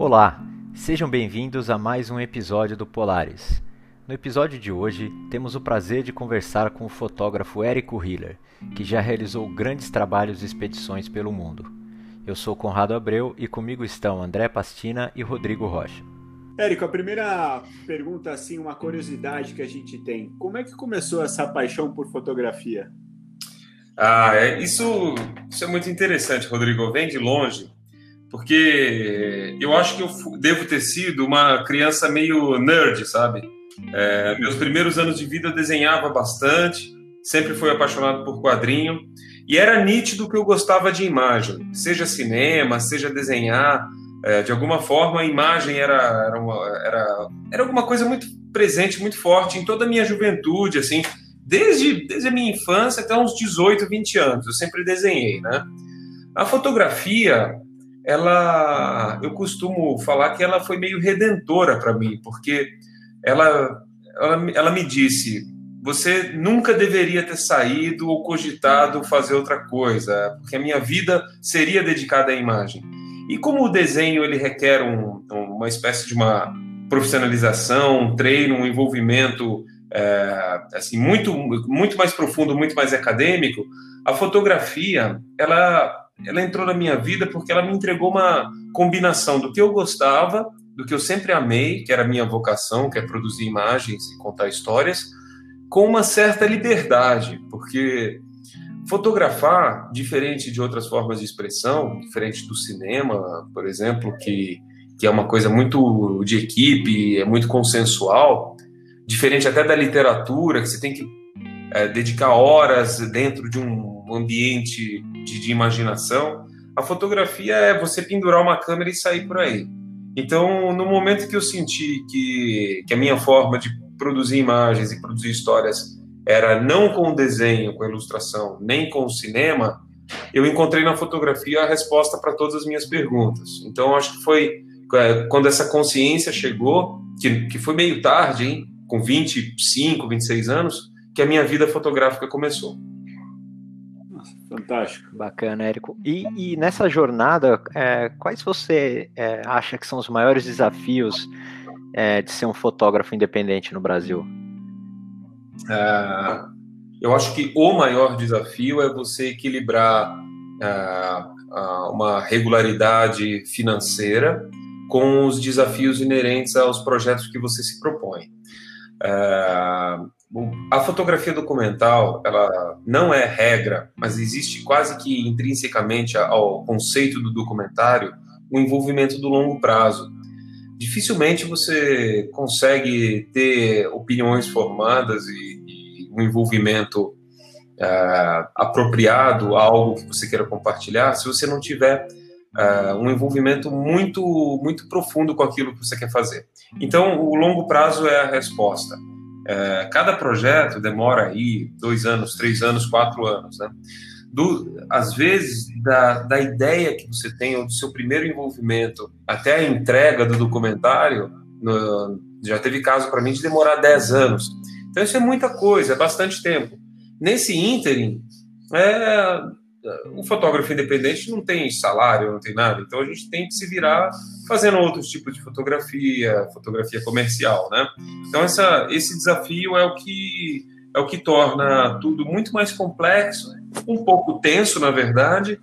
Olá, sejam bem-vindos a mais um episódio do Polaris. No episódio de hoje, temos o prazer de conversar com o fotógrafo Érico Hiller, que já realizou grandes trabalhos e expedições pelo mundo. Eu sou Conrado Abreu e comigo estão André Pastina e Rodrigo Rocha. Érico, a primeira pergunta, assim, uma curiosidade que a gente tem. Como é que começou essa paixão por fotografia? Ah, é, isso, isso é muito interessante, Rodrigo. Vem de longe, porque eu acho que eu devo ter sido uma criança meio nerd, sabe? É, meus primeiros anos de vida eu desenhava bastante, sempre fui apaixonado por quadrinho, e era nítido que eu gostava de imagem, seja cinema, seja desenhar. É, de alguma forma, a imagem era, era, uma, era, era alguma coisa muito presente, muito forte em toda a minha juventude, assim desde, desde a minha infância até uns 18, 20 anos, eu sempre desenhei, né? A fotografia, ela, eu costumo falar que ela foi meio redentora para mim, porque ela, ela, ela me disse, você nunca deveria ter saído ou cogitado fazer outra coisa, porque a minha vida seria dedicada à imagem. E como o desenho ele requer um, uma espécie de uma profissionalização, um treino, um envolvimento é, assim muito muito mais profundo, muito mais acadêmico, a fotografia ela ela entrou na minha vida porque ela me entregou uma combinação do que eu gostava, do que eu sempre amei, que era a minha vocação, que é produzir imagens e contar histórias, com uma certa liberdade, porque fotografar, diferente de outras formas de expressão, diferente do cinema, por exemplo, que, que é uma coisa muito de equipe, é muito consensual, diferente até da literatura, que você tem que é, dedicar horas dentro de um ambiente de, de, imaginação, a fotografia é você pendurar uma câmera e sair por aí. Então, no momento que eu senti que, que a minha forma de produzir imagens e produzir histórias era não com desenho, com ilustração, nem com cinema, eu encontrei na fotografia a resposta para todas as minhas perguntas. Então, acho que foi é, quando essa consciência chegou, que, que foi meio tarde, hein? com 25, 26 anos, que a minha vida fotográfica começou. Fantástico. Bacana, Érico. E, e nessa jornada, é, quais você é, acha que são os maiores desafios é, de ser um fotógrafo independente no Brasil? É, eu acho que o maior desafio é você equilibrar é, uma regularidade financeira com os desafios inerentes aos projetos que você se propõe. É, a fotografia documental, ela não é regra, mas existe quase que intrinsecamente ao conceito do documentário o envolvimento do longo prazo. Dificilmente você consegue ter opiniões formadas e, e um envolvimento é, apropriado a algo que você queira compartilhar se você não tiver uh, um envolvimento muito, muito profundo com aquilo que você quer fazer. Então, o longo prazo é a resposta. Uh, cada projeto demora aí dois anos, três anos, quatro anos, né? Do, às vezes, da, da ideia que você tem, ou do seu primeiro envolvimento, até a entrega do documentário, no, já teve caso para mim de demorar dez anos. Então, isso é muita coisa, é bastante tempo. Nesse ínterim, é, o fotógrafo independente não tem salário, não tem nada, então a gente tem que se virar fazendo outros tipos de fotografia, fotografia comercial, né? Então essa, esse desafio é o que é o que torna tudo muito mais complexo, um pouco tenso na verdade,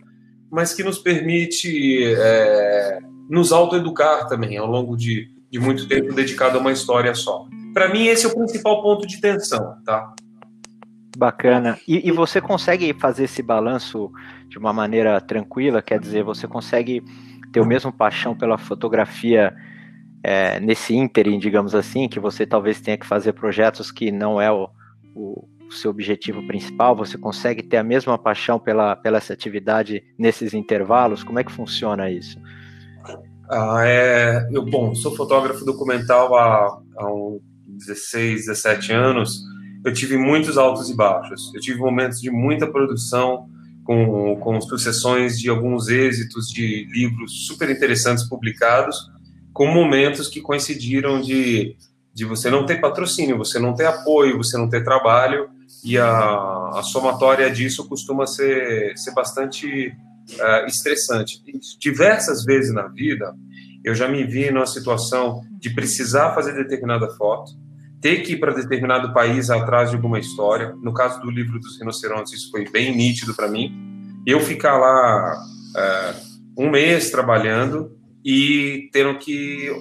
mas que nos permite é, nos autoeducar também ao longo de, de muito tempo dedicado a uma história só. Para mim esse é o principal ponto de tensão, tá? Bacana. E, e, você consegue fazer esse balanço de uma maneira tranquila? Quer dizer, você consegue ter o mesmo paixão pela fotografia é, nesse ínterim, digamos assim, que você talvez tenha que fazer projetos que não é o, o, seu objetivo principal? Você consegue ter a mesma paixão pela, pela essa atividade nesses intervalos? Como é que funciona isso? Ah, é, eu, bom, sou fotógrafo documental há, há uns 16, 17 anos eu tive muitos altos e baixos. Eu tive momentos de muita produção, com, com sucessões de alguns êxitos de livros super interessantes publicados, com momentos que coincidiram de, de você não ter patrocínio, você não ter apoio, você não ter trabalho, e a, a somatória disso costuma ser, ser bastante uh, estressante. Diversas vezes na vida, eu já me vi numa situação de precisar fazer determinada foto, ter que ir para determinado país atrás de alguma história. No caso do livro dos rinocerontes, isso foi bem nítido para mim. Eu ficar lá é, um mês trabalhando e tendo que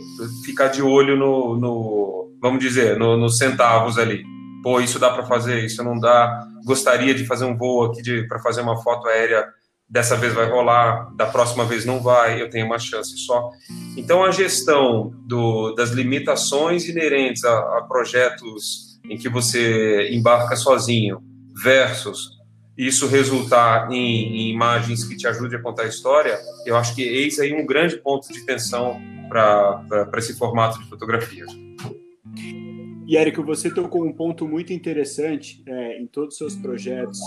ficar de olho no, no vamos dizer, nos no centavos ali. Pô, isso dá para fazer, isso não dá. Gostaria de fazer um voo aqui para fazer uma foto aérea dessa vez vai rolar, da próxima vez não vai, eu tenho uma chance só. Então, a gestão do, das limitações inerentes a, a, projetos em que você embarca sozinho versus isso resultar em, em, imagens que te ajudem a contar a história, eu acho que eis aí um grande ponto de tensão para esse formato de fotografia. E, Érico, você tocou um ponto muito interessante é, em todos os seus projetos,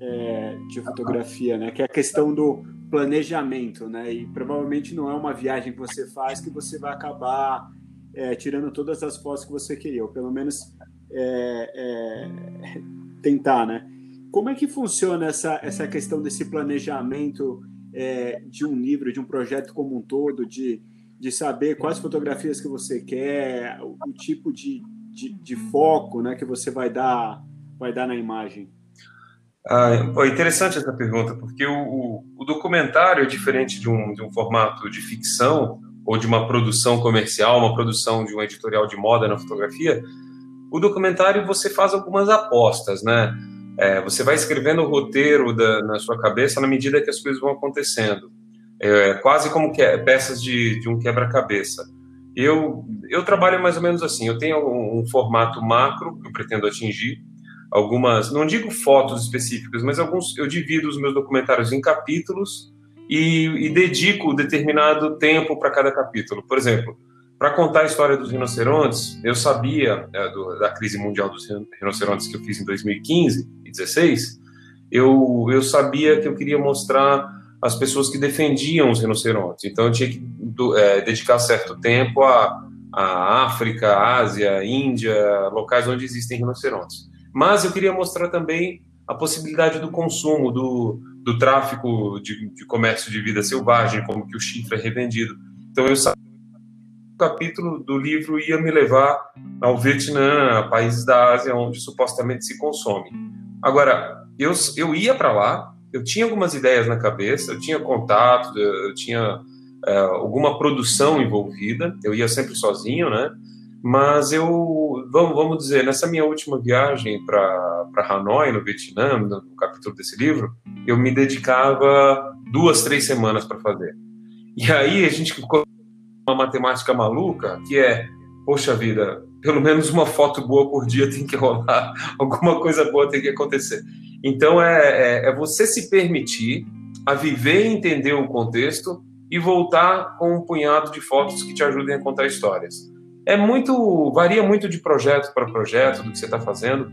é, de fotografia, né? Que é a questão do planejamento, né? E provavelmente não é uma viagem que você faz que você vai acabar é, tirando todas as fotos que você queria, ou pelo menos é, é, tentar, né? Como é que funciona essa, essa questão desse planejamento é, de um livro, de um projeto como um todo, de, de saber quais fotografias que você quer, o, o tipo de, de, de foco né, que você vai dar, vai dar na imagem? Ah, é interessante essa pergunta, porque o, o, o, documentário é diferente de um, de um formato de ficção ou de uma produção comercial, uma produção de um editorial de moda na fotografia. O documentário você faz algumas apostas, né? É, você vai escrevendo o roteiro da, na sua cabeça na medida que as coisas vão acontecendo. É, quase como que, peças de, de um quebra-cabeça. Eu, eu trabalho mais ou menos assim. Eu tenho um, um formato macro que eu pretendo atingir, algumas, não digo fotos específicas, mas alguns, eu divido os meus documentários em capítulos e, e dedico determinado tempo para cada capítulo. Por exemplo, para contar a história dos rinocerontes, eu sabia é, do, da crise mundial dos rinocerontes que eu fiz em 2015 e 2016, eu, eu sabia que eu queria mostrar as pessoas que defendiam os rinocerontes. Então, eu tinha que do, é, dedicar certo tempo a, a África, Ásia, Índia, locais onde existem rinocerontes. Mas eu queria mostrar também a possibilidade do consumo, do, do tráfico de, de comércio de vida selvagem, como que o chifre é revendido. Então eu sabia o capítulo do livro ia me levar ao Vietnã, a países da Ásia onde supostamente se consome. Agora, eu, eu ia para lá, eu tinha algumas ideias na cabeça, eu tinha contato, eu tinha é, alguma produção envolvida, eu ia sempre sozinho, né? Mas eu, vamos, vamos dizer, nessa minha última viagem para Hanoi, no Vietnã, no capítulo desse livro, eu me dedicava duas, três semanas para fazer. E aí a gente ficou uma matemática maluca, que é, poxa vida, pelo menos uma foto boa por dia tem que rolar, alguma coisa boa tem que acontecer. Então é, é, é você se permitir a viver e entender o contexto e voltar com um punhado de fotos que te ajudem a contar histórias é muito varia muito de projeto para projeto do que você está fazendo.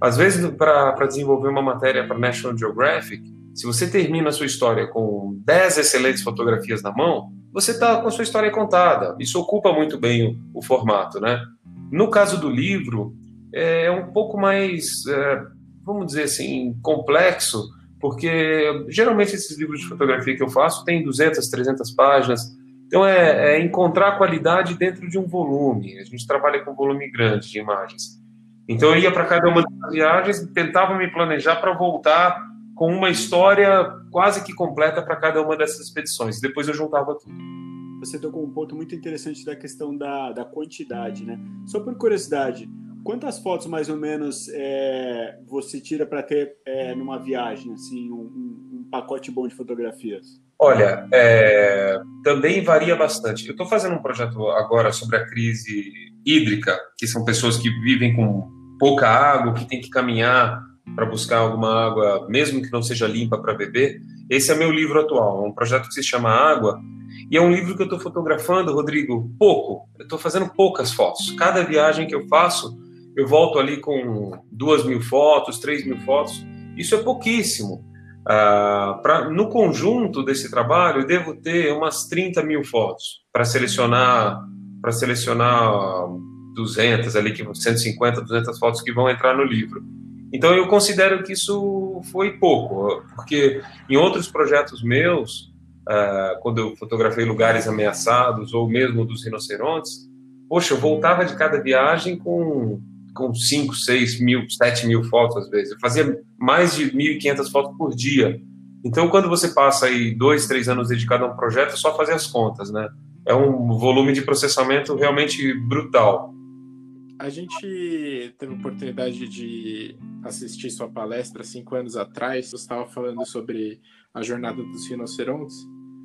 Às vezes, para desenvolver uma matéria para National Geographic, se você termina a sua história com 10 excelentes fotografias na mão, você está com a sua história contada. Isso ocupa muito bem o, o formato, né? No caso do livro, é, é um pouco mais, é, vamos dizer assim, complexo, porque geralmente esses livros de fotografia que eu faço têm 200, 300 páginas, então, é, é, encontrar qualidade dentro de um volume. A gente trabalha com volume grande de imagens. Então, eu ia para cada uma das viagens, tentava me planejar para voltar com uma história quase que completa para cada uma dessas expedições. Depois eu juntava tudo. Você tocou um ponto muito interessante da questão da, da quantidade, né? Só por curiosidade, quantas fotos mais ou menos é, você tira para ter é, numa viagem, assim, um, um pacote bom de fotografias? Olha, é, também varia bastante. Eu estou fazendo um projeto agora sobre a crise hídrica, que são pessoas que vivem com pouca água, que têm que caminhar para buscar alguma água, mesmo que não seja limpa para beber. Esse é meu livro atual, um projeto que se chama Água, e é um livro que eu estou fotografando, Rodrigo, pouco. Eu estou fazendo poucas fotos. Cada viagem que eu faço, eu volto ali com duas mil fotos, três mil fotos. Isso é pouquíssimo. Uh, pra, no conjunto desse trabalho, eu devo ter umas 30 mil fotos para selecionar para selecionar 200 ali, 150, 200 fotos que vão entrar no livro. Então eu considero que isso foi pouco, porque em outros projetos meus uh, quando eu fotografei lugares ameaçados ou mesmo dos rinocerontes, poxa, eu voltava de cada viagem com com 5, 6 mil, 7 mil fotos às vezes. Eu fazia mais de 1.500 fotos por dia. Então, quando você passa aí dois, três anos dedicado a um projeto, é só fazer as contas, né? É um volume de processamento realmente brutal. A gente teve a oportunidade de assistir sua palestra cinco anos atrás. Você estava falando sobre a jornada dos rinocerontes,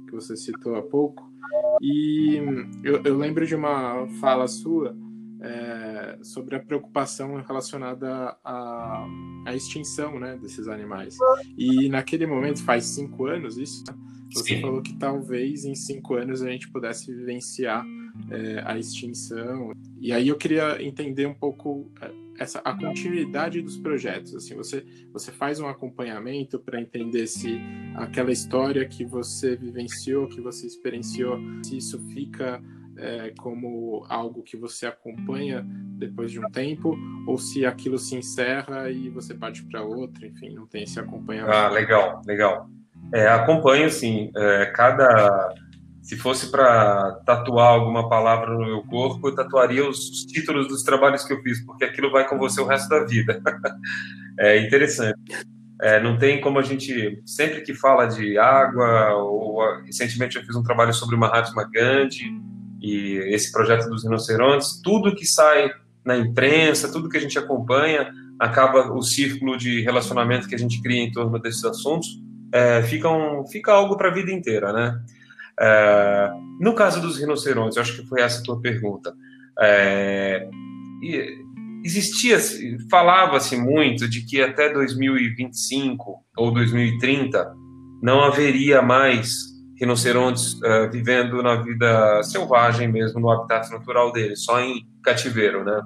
que você citou há pouco. E eu, eu lembro de uma fala sua é, sobre a preocupação relacionada à, à extinção né, desses animais. E naquele momento, faz cinco anos isso, né? você Sim. falou que talvez em cinco anos a gente pudesse vivenciar é, a extinção. E aí eu queria entender um pouco é, essa a continuidade dos projetos. Assim, você você faz um acompanhamento para entender se aquela história que você vivenciou, que você experienciou, se isso fica é, como algo que você acompanha depois de um tempo, ou se aquilo se encerra e você parte para outro, enfim, não tem esse acompanhamento. Ah, legal, legal. É, acompanho, sim. É, cada. Se fosse para tatuar alguma palavra no meu corpo, eu tatuaria os títulos dos trabalhos que eu fiz, porque aquilo vai com você o resto da vida. é interessante. É, não tem como a gente, sempre que fala de água, ou recentemente eu fiz um trabalho sobre o Mahatma Gandhi, e esse projeto dos rinocerontes, tudo que sai na imprensa, tudo que a gente acompanha, acaba o círculo de relacionamento que a gente cria em torno desses assuntos, é, fica, um, fica algo para a vida inteira, né? É, no caso dos rinocerontes, acho que foi essa a tua pergunta. É, existia, falava-se muito de que até 2025 ou 2030 não haveria mais rinocerontes uh, vivendo na vida selvagem mesmo, no habitat natural deles, só em cativeiro, né?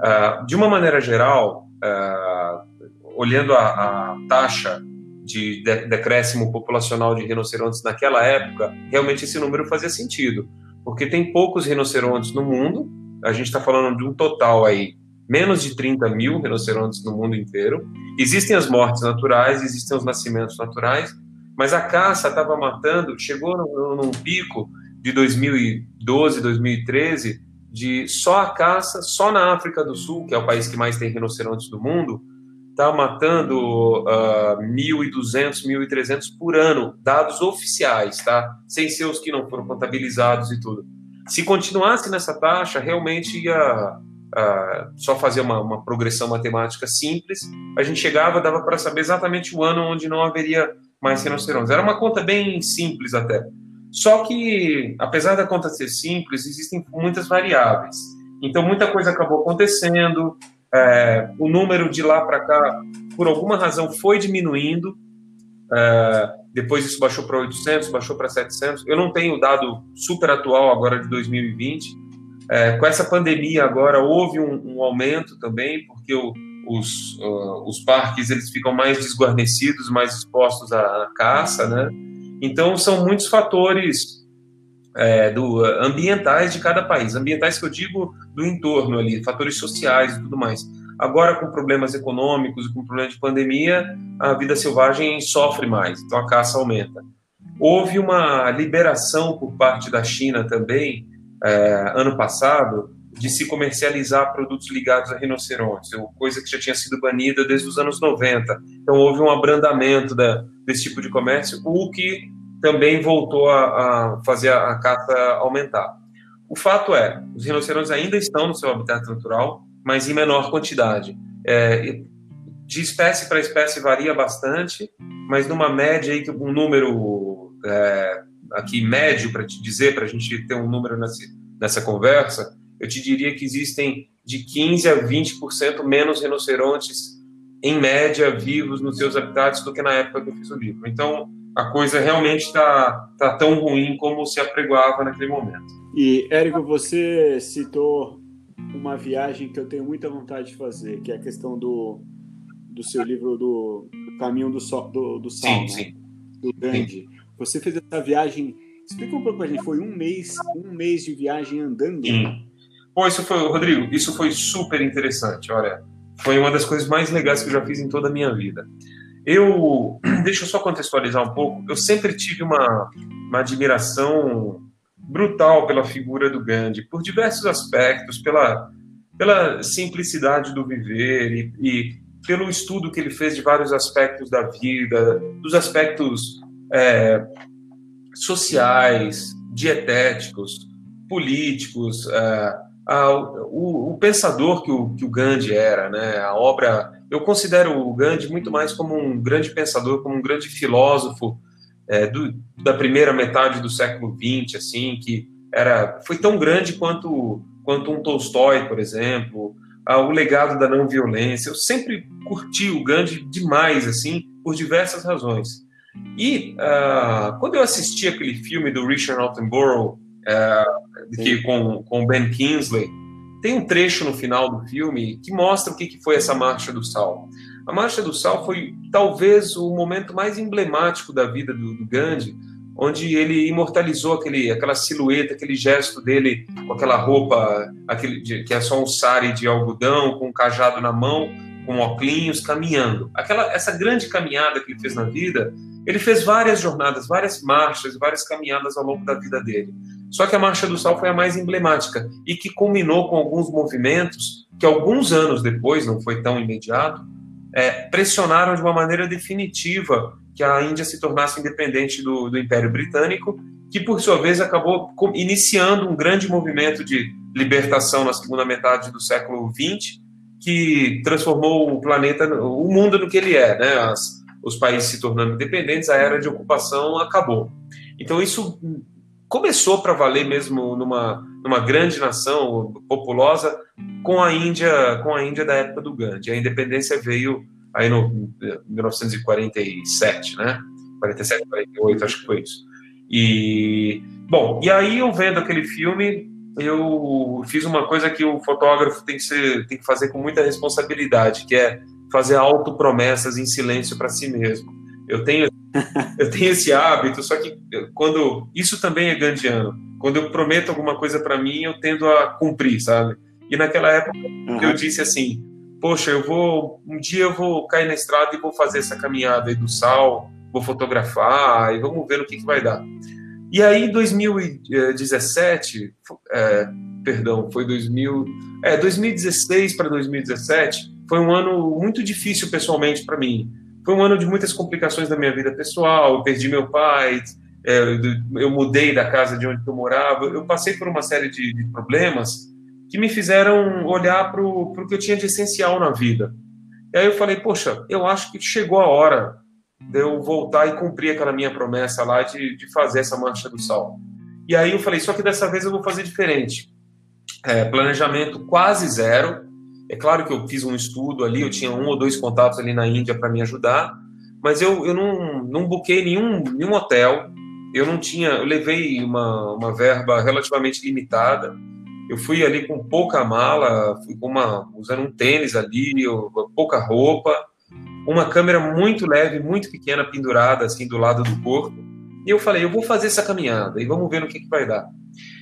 Uh, de uma maneira geral, uh, olhando a, a, taxa de, de decréscimo populacional de rinocerontes naquela época, realmente esse número fazia sentido, porque tem poucos rinocerontes no mundo, a gente está falando de um total aí, menos de 30 mil rinocerontes no mundo inteiro, existem as mortes naturais, existem os nascimentos naturais, mas a caça estava matando, chegou num, num pico de 2012, 2013, de só a caça, só na África do Sul, que é o país que mais tem rinocerontes do mundo, está matando uh, 1.200, 1.300 por ano, dados oficiais, tá? Sem ser os que não foram contabilizados e tudo. Se continuasse nessa taxa, realmente ia uh, só fazer uma, uma, progressão matemática simples, a gente chegava, dava para saber exatamente o ano onde não haveria mais rinocerontes. Era uma conta bem simples até. Só que, apesar da conta ser simples, existem muitas variáveis. Então, muita coisa acabou acontecendo. É, o número de lá para cá, por alguma razão, foi diminuindo. É, depois isso baixou para 800, baixou para 700. Eu não tenho dado super atual agora de 2020. É, com essa pandemia agora houve um, um aumento também, porque o, os, uh, os parques eles ficam mais desguarnecidos, mais expostos à caça, né? Então são muitos fatores é, do, ambientais de cada país, ambientais que eu digo do entorno ali, fatores sociais e tudo mais. Agora com problemas econômicos e com problema de pandemia, a vida selvagem sofre mais, então a caça aumenta. Houve uma liberação por parte da China também é, ano passado de se comercializar produtos ligados a rinocerontes, coisa que já tinha sido banida desde os anos 90. Então houve um abrandamento da, desse tipo de comércio, o que também voltou a, a fazer a, a caça aumentar. O fato é, os rinocerontes ainda estão no seu habitat natural, mas em menor quantidade. É, de espécie para espécie varia bastante, mas numa média aí um número é, aqui médio para te dizer, para a gente ter um número nessa, nessa conversa, eu te diria que existem de 15 a 20% menos rinocerontes, em média, vivos nos seus habitats do que na época que eu fiz o livro. Então, a coisa realmente está tá tão ruim como se apregoava naquele momento. E, Érico, você citou uma viagem que eu tenho muita vontade de fazer, que é a questão do, do seu livro do, do Caminho do, so, do, do Sal, sim, né? sim. do Gandhi. Sim. Você fez essa viagem, explica um pouco para a gente, foi um mês, um mês de viagem andando? Sim. Pô, isso foi, Rodrigo, isso foi super interessante. Olha, foi uma das coisas mais legais que eu já fiz em toda a minha vida. Eu, deixa eu só contextualizar um pouco. Eu sempre tive uma, uma admiração brutal pela figura do Gandhi, por diversos aspectos, pela, pela simplicidade do viver e, e pelo estudo que ele fez de vários aspectos da vida, dos aspectos é, sociais, dietéticos, políticos, é, a, o, o, pensador que o, que o Gandhi era, né? A obra, eu considero o Gandhi muito mais como um grande pensador, como um grande filósofo é, do, da primeira metade do século XX, assim, que era foi tão grande quanto quanto um Tolstói, por exemplo, o legado da não violência. Eu sempre curti o Gandhi demais, assim, por diversas razões. E uh, quando eu assisti aquele filme do Richard Attenborough, uh, que, com, com Ben Kingsley, tem um trecho no final do filme que mostra o que, que foi essa Marcha do Sal. A Marcha do Sal foi talvez o momento mais emblemático da vida do, do Gandhi, onde ele imortalizou aquele, aquela silhueta, aquele gesto dele com aquela roupa, aquele, que é só um sari de algodão, com um cajado na mão, com óculos, caminhando. Aquela, essa grande caminhada que ele fez na vida, ele fez várias jornadas, várias marchas, várias caminhadas ao longo da vida dele. Só que a Marcha do Sal foi a mais emblemática e que culminou com alguns movimentos que alguns anos depois, não foi tão imediato, é, pressionaram de uma maneira definitiva que a Índia se tornasse independente do, do Império Britânico, que por sua vez acabou iniciando um grande movimento de libertação na segunda metade do século XX, que transformou o planeta, o mundo no que ele é, né? As, os países se tornando independentes, a era de ocupação acabou. Então isso começou para valer mesmo numa, numa grande nação populosa com a Índia, com a Índia da época do Gandhi. A independência veio aí no 1947, né? 47, 48, acho que foi isso. E bom, e aí eu vendo aquele filme, eu fiz uma coisa que o fotógrafo tem que ser, tem que fazer com muita responsabilidade, que é fazer autopromessas em silêncio para si mesmo. Eu tenho eu tenho esse hábito, só que quando isso também é gandiano. Quando eu prometo alguma coisa para mim, eu tendo a cumprir, sabe? E naquela época uhum. eu disse assim: poxa, eu vou, um dia eu vou cair na estrada e vou fazer essa caminhada aí do sal, vou fotografar e vamos ver o que, que vai dar. E aí, em 2017, é, perdão, foi 2000, é, 2016 para 2017, foi um ano muito difícil pessoalmente para mim. Foi um ano de muitas complicações da minha vida pessoal, eu perdi meu pai, é, eu mudei da casa de onde eu morava, eu passei por uma série de, de problemas que me fizeram olhar para o que eu tinha de essencial na vida. E aí eu falei, poxa, eu acho que chegou a hora de eu voltar e cumprir aquela minha promessa lá de, de fazer essa marcha do sal. E aí eu falei, só que dessa vez eu vou fazer diferente. É, planejamento quase zero. É claro que eu fiz um estudo ali, eu tinha um ou dois contatos ali na Índia para me ajudar, mas eu, eu não, não buquei nenhum, nenhum hotel, eu não tinha, eu levei uma, uma verba relativamente limitada, eu fui ali com pouca mala, fui com uma, usando um tênis ali, pouca roupa, uma câmera muito leve, muito pequena, pendurada assim do lado do corpo. E eu falei, eu vou fazer essa caminhada e vamos ver no que, que vai dar.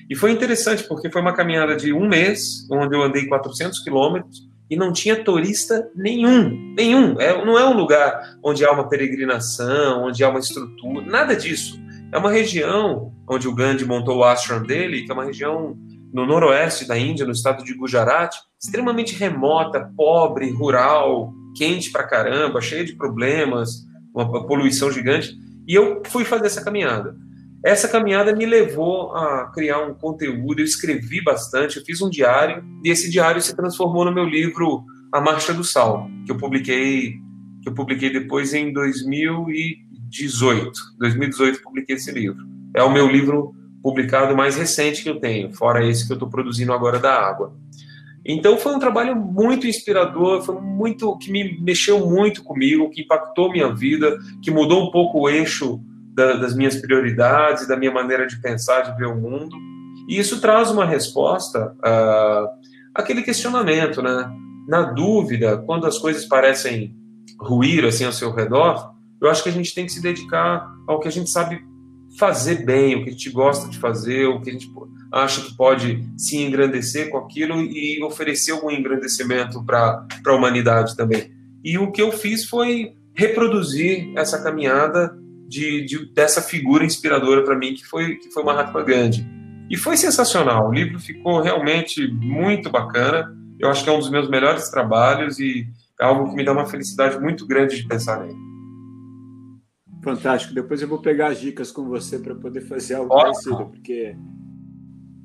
E foi interessante porque foi uma caminhada de um mês, onde eu andei 400 quilômetros e não tinha turista nenhum, nenhum. É, não é um lugar onde há uma peregrinação, onde há uma estrutura, nada disso. É uma região onde o Gandhi montou o ashram dele, que é uma região no noroeste da Índia, no estado de Gujarat, extremamente remota, pobre, rural, quente pra caramba, cheia de problemas, uma poluição gigante. E eu fui fazer essa caminhada. Essa caminhada me levou a criar um conteúdo, eu escrevi bastante, eu fiz um diário, e esse diário se transformou no meu livro A Marcha do Sal, que eu publiquei, que eu publiquei depois em 2018. 2018 publiquei esse livro. É o meu livro publicado mais recente que eu tenho, fora esse que eu estou produzindo agora da água. Então foi um trabalho muito inspirador, foi muito que me mexeu muito comigo, que impactou minha vida, que mudou um pouco o eixo da, das minhas prioridades, da minha maneira de pensar, de ver o mundo. E isso traz uma resposta uh, àquele questionamento, né? Na dúvida, quando as coisas parecem ruir assim ao seu redor, eu acho que a gente tem que se dedicar ao que a gente sabe fazer bem, o que a gente gosta de fazer, o que a gente acha que pode se engrandecer com aquilo e oferecer algum engrandecimento para a humanidade também. E o que eu fiz foi reproduzir essa caminhada de, de dessa figura inspiradora para mim que foi que foi Mahatma Gandhi. E foi sensacional. O livro ficou realmente muito bacana. Eu acho que é um dos meus melhores trabalhos e é algo que me dá uma felicidade muito grande de pensar nele. Fantástico. Depois eu vou pegar as dicas com você para poder fazer algo Ótimo. parecido, porque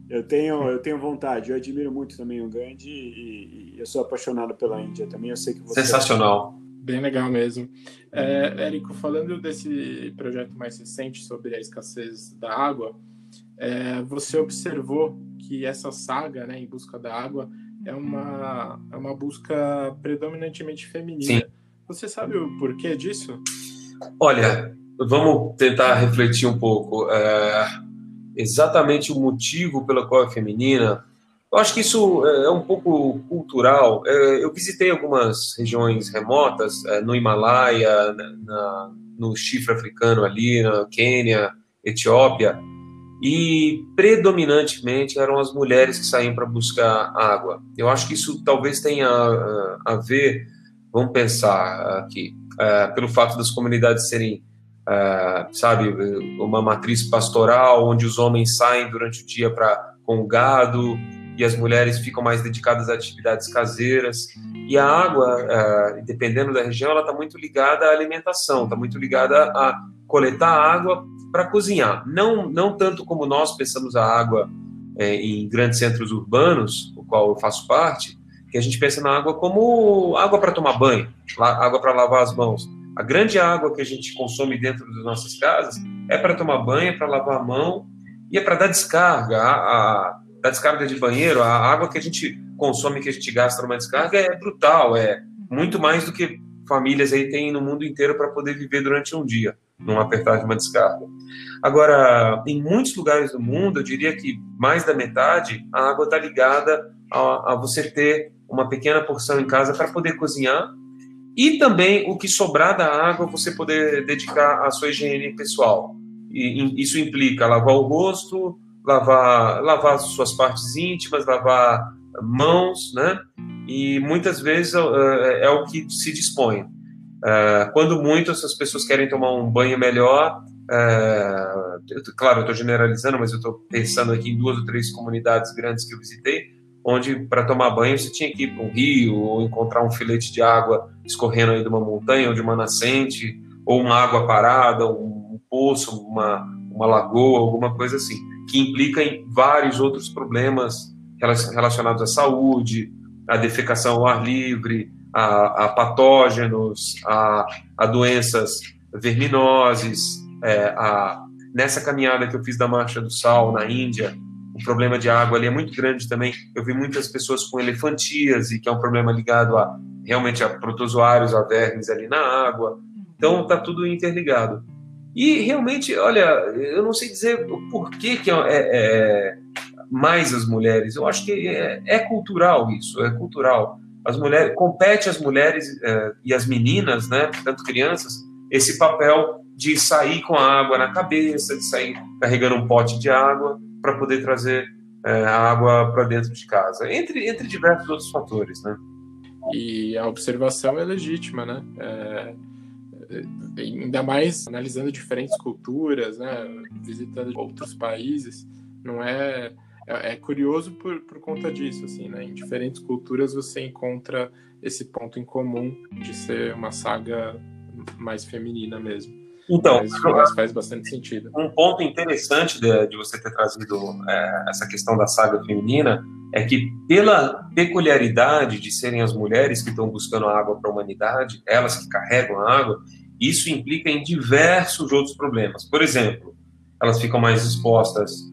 eu tenho, eu tenho vontade. Eu admiro muito também o Gandhi e, e eu sou apaixonado pela Índia também. Eu sei que você. Sensacional. Bem legal mesmo. É, Érico, falando desse projeto mais recente sobre a escassez da água, é, você observou que essa saga, né, em busca da água, é uma, é uma busca predominantemente feminina. Sim. Você sabe o porquê disso? Olha, vamos tentar refletir um pouco. É, exatamente o motivo pelo qual é feminina. Eu acho que isso é um pouco cultural. É, eu visitei algumas regiões remotas, é, no Himalaia, na, no chifre africano ali, na Quênia, Etiópia, e predominantemente eram as mulheres que saíam para buscar água. Eu acho que isso talvez tenha a, ver, vamos pensar aqui, pelo fato das comunidades serem, uh, sabe, uma matriz pastoral, onde os homens saem durante o dia para com o gado e as mulheres ficam mais dedicadas a atividades caseiras. E a água, uh, dependendo da região, ela está muito ligada à alimentação, está muito ligada a coletar água para cozinhar. Não, não tanto como nós pensamos a água é, em grandes centros urbanos, o qual eu faço parte, que a gente pensa na água como água para tomar banho, água para lavar as mãos. A grande água que a gente consome dentro das nossas casas é para tomar banho, é para lavar a mão e é para dar descarga. A, a, a descarga de banheiro, a água que a gente consome, que a gente gasta numa descarga é brutal, é muito mais do que famílias aí têm no mundo inteiro para poder viver durante um dia num apertar de uma descarga. Agora, em muitos lugares do mundo, eu diria que mais da metade, a água está ligada a, a, você ter uma pequena porção em casa para poder cozinhar e também o que sobrar da água você poder dedicar à sua higiene pessoal. E, isso implica lavar o rosto, lavar, lavar suas partes íntimas, lavar mãos, né? E muitas vezes é, é o que se dispõe. Uh, quando muito essas pessoas querem tomar um banho melhor, eu, claro, eu estou generalizando, mas eu estou pensando aqui em duas ou três comunidades grandes que eu visitei, onde para tomar banho você tinha que ir para um rio ou encontrar um filete de água escorrendo aí de uma montanha ou de uma nascente, ou uma água parada, um, um poço, uma, uma lagoa, alguma coisa assim, que implica em vários outros problemas relacionados à saúde, à defecação ao ar livre, a, a patógenos, a, a, doenças verminoses. É, a, nessa caminhada que eu fiz da Marcha do Sal na Índia, o problema de água ali é muito grande também. Eu vi muitas pessoas com elefantíase, que é um problema ligado a realmente a protozoários, a vermes ali na água. Então está tudo interligado. E realmente, olha, eu não sei dizer por que, que é, é mais as mulheres. Eu acho que é, é cultural isso, é cultural as mulheres compete às mulheres eh, e às meninas, né, tanto crianças, esse papel de sair com a água na cabeça, de sair carregando um pote de água para poder trazer eh, a água para dentro de casa, entre entre diversos outros fatores, né? E a observação é legítima, né? É, é ainda mais analisando diferentes culturas, né? Visitando outros países, não é é, é, curioso por, por conta disso, assim, né? Em diferentes culturas você encontra esse ponto em comum de ser uma saga mais feminina mesmo. Então, mas, mas faz bastante sentido. Um ponto interessante de, de você ter trazido é, essa questão da saga feminina é que, pela peculiaridade de serem as mulheres que estão buscando a água para a humanidade, elas que carregam a água, isso implica em diversos outros problemas. Por exemplo, elas ficam mais expostas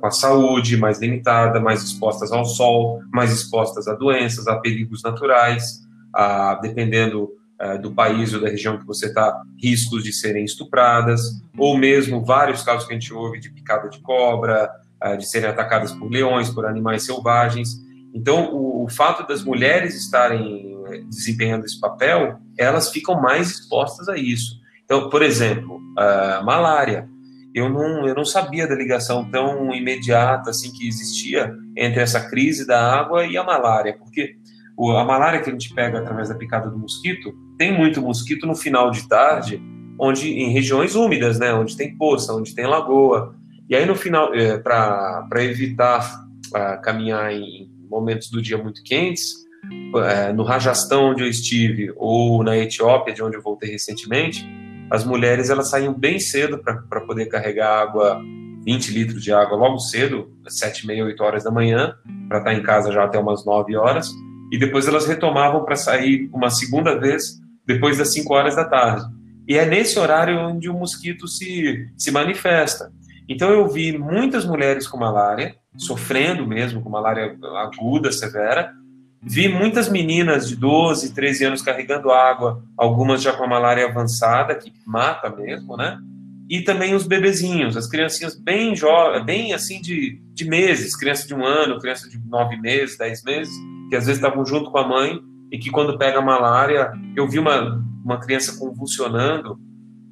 com a saúde mais limitada, mais expostas ao sol, mais expostas a doenças, a perigos naturais, a, dependendo uh, do país ou da região que você está, riscos de serem estupradas, ou mesmo vários casos que a gente ouve de picada de cobra, uh, de serem atacadas por leões, por animais selvagens. Então, o, o fato das mulheres estarem eh, desempenhando esse papel, elas ficam mais expostas a isso. Então, por exemplo, uh, malária eu não, eu não sabia da ligação tão imediata assim que existia entre essa crise da água e a malária, porque a malária que a gente pega através da picada do mosquito, tem muito mosquito no final de tarde onde em regiões úmidas, né, onde tem poça, onde tem lagoa. E aí no final, é, para evitar uh, caminhar em momentos do dia muito quentes, no Rajastão onde eu estive ou na Etiópia, de onde eu voltei recentemente, as mulheres elas saíam bem cedo para poder carregar água, 20 litros de água logo cedo, às 7 e meia, 8 horas da manhã, para estar tá em casa já até umas 9 horas, e depois elas retomavam para sair uma segunda vez depois das 5 horas da tarde. E é nesse horário onde o mosquito se, se manifesta. Então eu vi muitas mulheres com malária, sofrendo mesmo com malária aguda, severa. Vi muitas meninas de 12, 13 anos carregando água, algumas já com a malária avançada, que mata mesmo, né? E também os bebezinhos, as criancinhas bem jovens, bem assim de, de meses, criança de um ano, criança de nove meses, dez meses, que às vezes estavam junto com a mãe e que quando pega malária, eu vi uma, uma criança convulsionando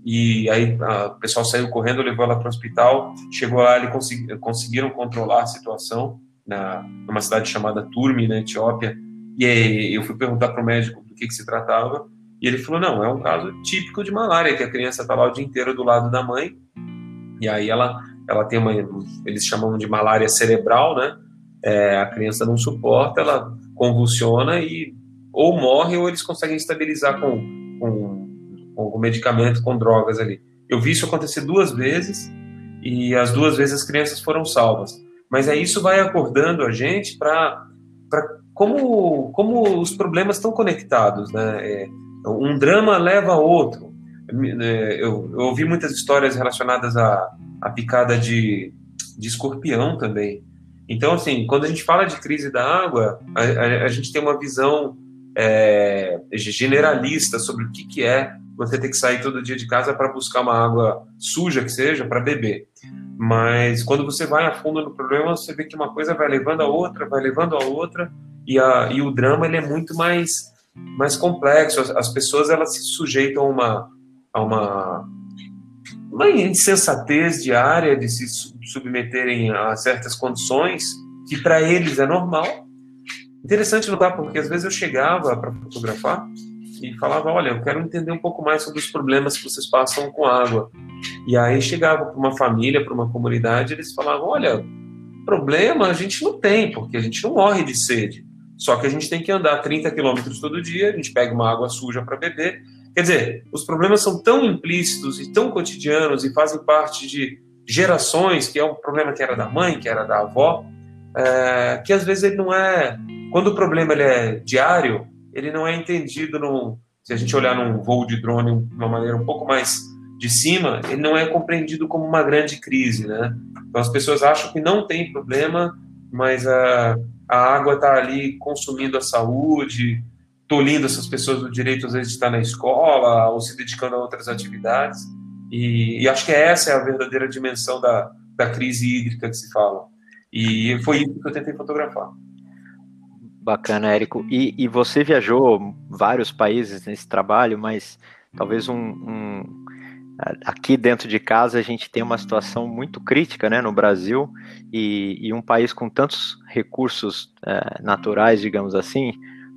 e aí a, o pessoal saiu correndo, levou ela para o hospital, chegou lá, eles consegui, conseguiram controlar a situação na numa cidade chamada Turmi, na Etiópia, e aí eu fui perguntar para o médico do que, que se tratava, e ele falou, não, é um caso típico de malária, que a criança está lá o dia inteiro do lado da mãe, e aí ela, ela tem uma, eles chamam de malária cerebral, né, é, a criança não suporta, ela convulsiona e ou morre ou eles conseguem estabilizar com, com com medicamento, com drogas ali. Eu vi isso acontecer duas vezes e as duas vezes as crianças foram salvas. Mas aí isso vai acordando a gente para como, como os problemas estão conectados, né? É, um drama leva a outro. É, eu, eu, ouvi muitas histórias relacionadas à, à picada de, de escorpião também. Então, assim, quando a gente fala de crise da água, a, a, a gente tem uma visão é, generalista sobre o que, que é você ter que sair todo dia de casa para buscar uma água suja que seja para beber. Mas quando você vai a fundo no problema, você vê que uma coisa vai levando a outra, vai levando a outra, e, a, e o drama ele é muito mais, mais complexo. As, as pessoas elas se sujeitam a uma, a uma, uma insensatez diária de se submeterem a certas condições que para eles é normal. Interessante notar, porque às vezes eu chegava para fotografar e falava: Olha, eu quero entender um pouco mais sobre os problemas que vocês passam com água. E aí chegava para uma família, para uma comunidade, eles falavam: Olha, problema a gente não tem, porque a gente não morre de sede. Só que a gente tem que andar 30 quilômetros todo dia, a gente pega uma água suja para beber. Quer dizer, os problemas são tão implícitos e tão cotidianos e fazem parte de gerações, que é um problema que era da mãe, que era da avó, é, que às vezes ele não é. Quando o problema ele é diário, ele não é entendido no, se a gente olhar num voo de drone de uma maneira um pouco mais de cima, ele não é compreendido como uma grande crise, né? Então as pessoas acham que não tem problema, mas a, a água está ali consumindo a saúde, tolindo essas pessoas do direito às vezes de estar na escola ou se dedicando a outras atividades. E, e acho que essa é a verdadeira dimensão da, da crise hídrica que se fala. E foi isso que eu tentei fotografar. Bacana, Érico. E, e você viajou vários países nesse trabalho, mas talvez um, um, aqui dentro de casa a gente tem uma situação muito crítica, né, no Brasil e, e um país com tantos recursos é, naturais, digamos assim,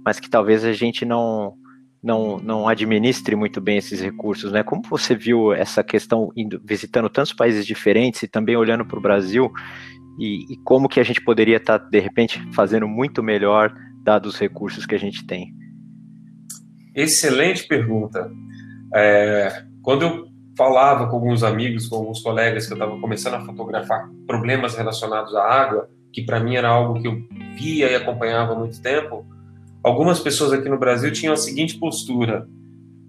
mas que talvez a gente não não, não administre muito bem esses recursos, né? Como você viu essa questão indo, visitando tantos países diferentes e também olhando para o Brasil e, e, como que a gente poderia estar, tá, de repente, fazendo muito melhor, dados os recursos que a gente tem? Excelente pergunta. É, quando eu falava com alguns amigos, com alguns colegas que eu estava começando a fotografar problemas relacionados à água, que para mim era algo que eu via e acompanhava há muito tempo, algumas pessoas aqui no Brasil tinham a seguinte postura: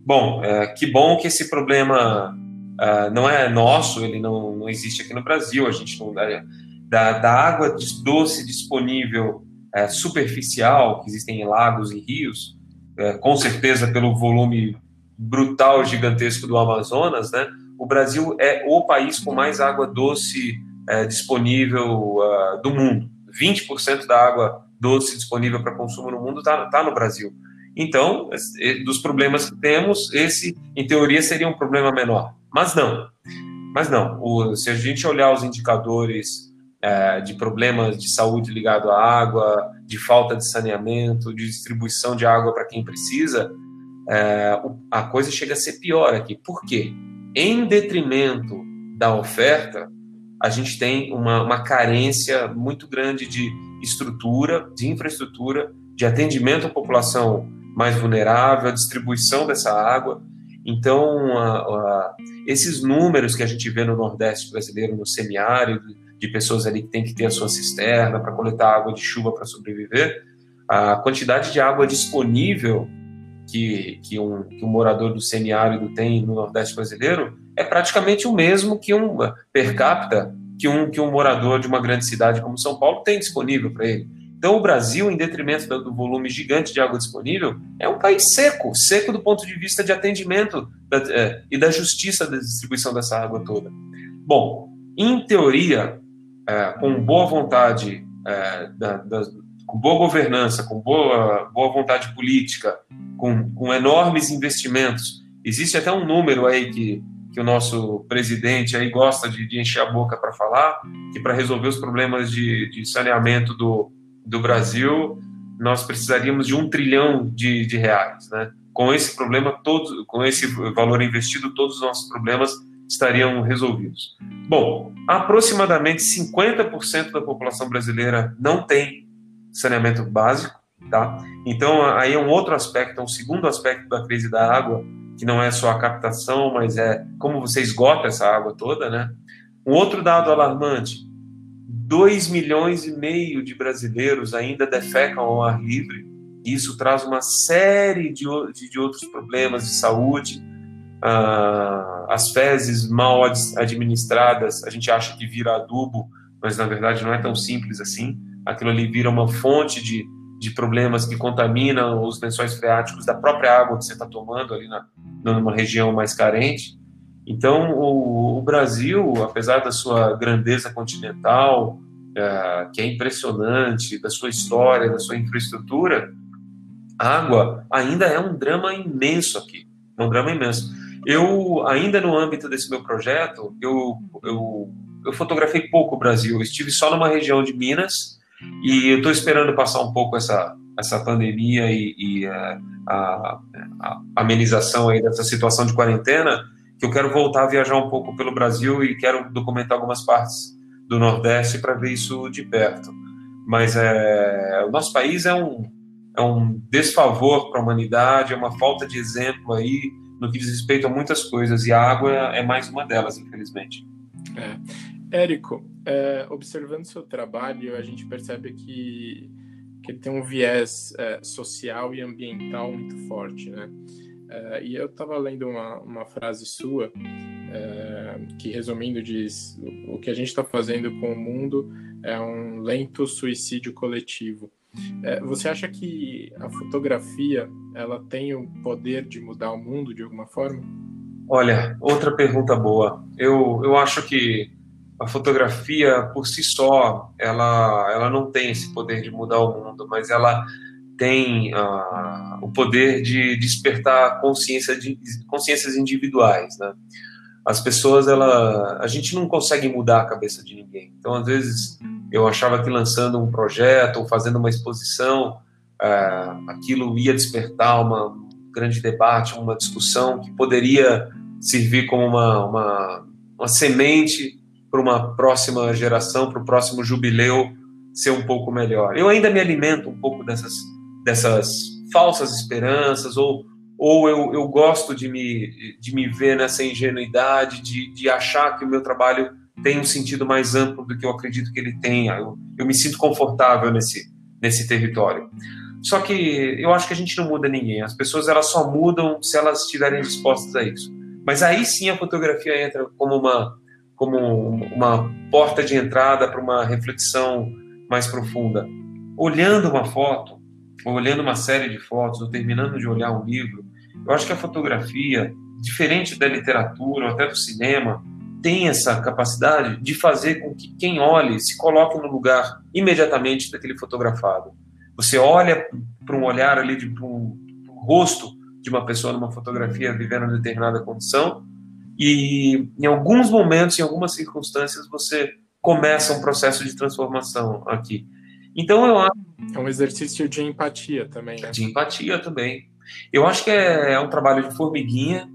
bom, é, que bom que esse problema uh, não é nosso, ele não, não existe aqui no Brasil, a gente não da, da água doce disponível é, superficial, que existem em lagos e rios, é, com certeza pelo volume brutal, gigantesco do Amazonas, né? O Brasil é o país com mais água doce é, disponível uh, do mundo. 20% da água doce disponível para consumo no mundo está tá no Brasil. Então, dos problemas que temos, esse, em teoria, seria um problema menor. Mas não. Mas não. O, se a gente olhar os indicadores é, de problemas de saúde ligado à água, de falta de saneamento, de distribuição de água para quem precisa, a coisa chega a ser pior aqui. Por quê? em detrimento da oferta, a gente tem uma, uma carência muito grande de estrutura, de infraestrutura, de atendimento à população mais vulnerável, a distribuição dessa água. Então, a, a, esses números que a gente vê no Nordeste brasileiro, no semiárido, de pessoas ali que tem que ter a sua cisterna para coletar água de chuva para sobreviver, a quantidade de água disponível que, que, um, que um morador do semiárido tem no Nordeste brasileiro é praticamente o mesmo que um per capita que um, que um morador de uma grande cidade como São Paulo tem disponível para ele. Então, o Brasil, em detrimento do volume gigante de água disponível, é um país seco, seco do ponto de vista de atendimento da, é, e da justiça da distribuição dessa água toda. Bom, em teoria, é, com boa vontade, é, da, da, com boa governança, com boa, boa vontade política, com, com enormes investimentos, existe até um número aí que que o nosso presidente aí gosta de, de encher a boca para falar, que para resolver os problemas de, de saneamento do, do Brasil, nós precisaríamos de um trilhão de, de reais, né? Com esse problema, todos, com esse valor investido, todos os nossos problemas estariam resolvidos. Bom, aproximadamente 50% da população brasileira não tem saneamento básico, tá? Então, aí é um outro aspecto, é um segundo aspecto da crise da água, que não é só a captação, mas é como você esgota essa água toda, né? Um outro dado alarmante, 2 milhões e meio de brasileiros ainda defecam ao ar livre. Isso traz uma série de, de, de outros problemas de saúde. Ah, as fezes mal administradas, a gente acha que vira adubo, mas na verdade não é tão simples assim. Aquilo ali vira uma fonte de, de problemas que contaminam os lençóis freáticos da própria água que você está tomando ali na, numa região mais carente. Então, o, o Brasil, apesar da sua grandeza continental, é, que é impressionante, da sua história, da sua infraestrutura, água ainda é um drama imenso aqui, é um drama imenso. Eu, ainda no âmbito desse meu projeto, eu, eu, eu fotografei pouco o Brasil, eu estive só numa região de Minas, e eu estou esperando passar um pouco essa, essa pandemia e, e a, a, a, amenização aí dessa situação de quarentena, que eu quero voltar a viajar um pouco pelo Brasil e quero documentar algumas partes do Nordeste para ver isso de perto. Mas é, o nosso país é um, é um desfavor para a humanidade, é uma falta de exemplo aí no que diz respeito a muitas coisas, e a água é mais uma delas, infelizmente. É. Érico, é, observando seu trabalho, a gente percebe que, que tem um viés é, social e ambiental muito forte, né? É, e eu estava lendo uma, uma frase sua é, que, resumindo, diz: o que a gente está fazendo com o mundo é um lento suicídio coletivo. É, você acha que a fotografia ela tem o poder de mudar o mundo de alguma forma? Olha, outra pergunta boa. Eu, eu acho que a fotografia por si só, ela, ela não tem esse poder de mudar o mundo, mas ela tem uh, o poder de despertar consciência de, consciências individuais, né? As pessoas, ela, a gente não consegue mudar a cabeça de ninguém. Então, às vezes, eu achava que lançando um projeto ou fazendo uma exposição, uh, aquilo ia despertar uma, um grande debate, uma discussão que poderia servir como uma, uma, uma semente para uma próxima geração, para o próximo jubileu ser um pouco melhor. Eu ainda me alimento um pouco dessas, dessas falsas esperanças, ou, ou eu, eu gosto de me, de me ver nessa ingenuidade, de, de achar que o meu trabalho tem um sentido mais amplo do que eu acredito que ele tenha. Eu, eu me sinto confortável nesse, nesse território. Só que eu acho que a gente não muda ninguém. As pessoas elas só mudam se elas estiverem dispostas a isso. Mas aí sim a fotografia entra como uma como uma porta de entrada para uma reflexão mais profunda. Olhando uma foto, ou olhando uma série de fotos, ou terminando de olhar um livro, eu acho que a fotografia, diferente da literatura ou até do cinema, tem essa capacidade de fazer com que quem olhe se coloque no lugar imediatamente daquele fotografado. Você olha para um olhar ali, para um, rosto de uma pessoa numa fotografia vivendo determinada condição, e em alguns momentos, em algumas circunstâncias, você começa um processo de transformação aqui. Então eu acho. É um exercício de empatia também, né? De empatia também. Eu acho que é, é um trabalho de formiguinha.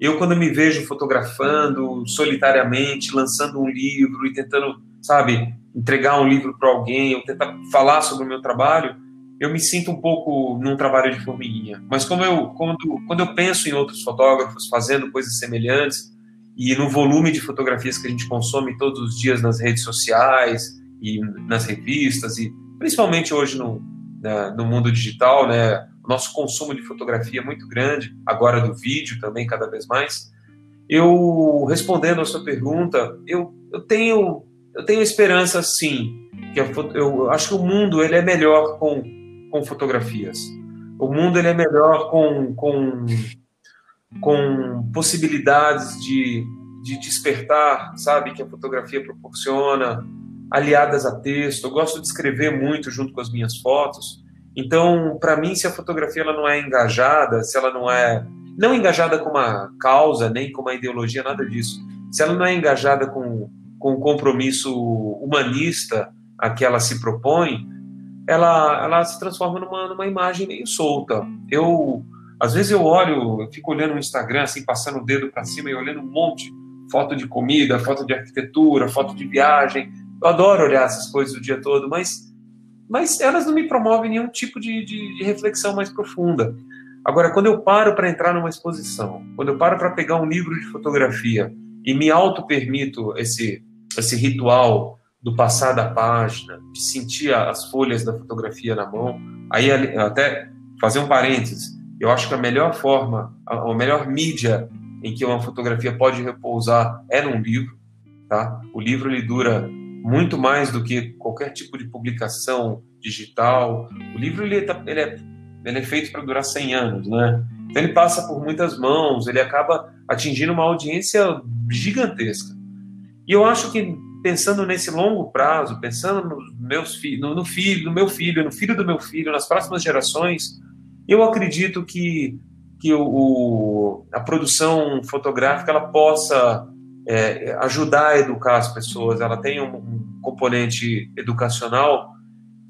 Eu, quando me vejo fotografando solitariamente, lançando um livro e tentando, sabe, entregar um livro para alguém, ou tentar falar sobre o meu trabalho, eu me sinto um pouco num trabalho de formiguinha. Mas como eu, quando, quando eu penso em outros fotógrafos fazendo coisas semelhantes, e no volume de fotografias que a gente consome todos os dias nas redes sociais e nas revistas, e principalmente hoje no, no mundo digital, né, o nosso consumo de fotografia é muito grande, agora do vídeo também cada vez mais. Eu, respondendo a sua pergunta, eu, eu tenho eu tenho esperança sim, que a, eu acho que o mundo ele é melhor com, com fotografias. O mundo ele é melhor com, com, com possibilidades de, de despertar, sabe, que a fotografia proporciona, aliadas a texto. Eu gosto de escrever muito junto com as minhas fotos. Então, para mim, se a fotografia ela não é engajada, se ela não é não engajada com uma causa nem com uma ideologia, nada disso. Se ela não é engajada com com o compromisso humanista a que ela se propõe, ela, ela se transforma numa, numa imagem meio solta. Eu, às vezes eu olho, eu fico olhando o Instagram, assim, passando o dedo para cima e olhando um monte, foto de comida, foto de arquitetura, foto de viagem. Eu adoro olhar essas coisas o dia todo, mas, mas elas não me promovem nenhum tipo de, de, de reflexão mais profunda. Agora, quando eu paro para entrar numa exposição, quando eu paro para pegar um livro de fotografia e me auto-permito esse esse ritual do passar da página, de sentir as folhas da fotografia na mão. Aí, até fazer um parênteses, eu acho que a melhor forma, a melhor mídia em que uma fotografia pode repousar é num livro, tá? O livro ele dura muito mais do que qualquer tipo de publicação digital. O livro ele, tá, ele, é, ele é feito para durar 100 anos, né? Então ele passa por muitas mãos, ele acaba atingindo uma audiência gigantesca. E eu acho que pensando nesse longo prazo, pensando nos meus filhos, no, no, filho, no meu filho, no filho do meu filho, nas próximas gerações, eu acredito que que o, o a produção fotográfica ela possa é, ajudar a educar as pessoas. Ela tem um, um componente educacional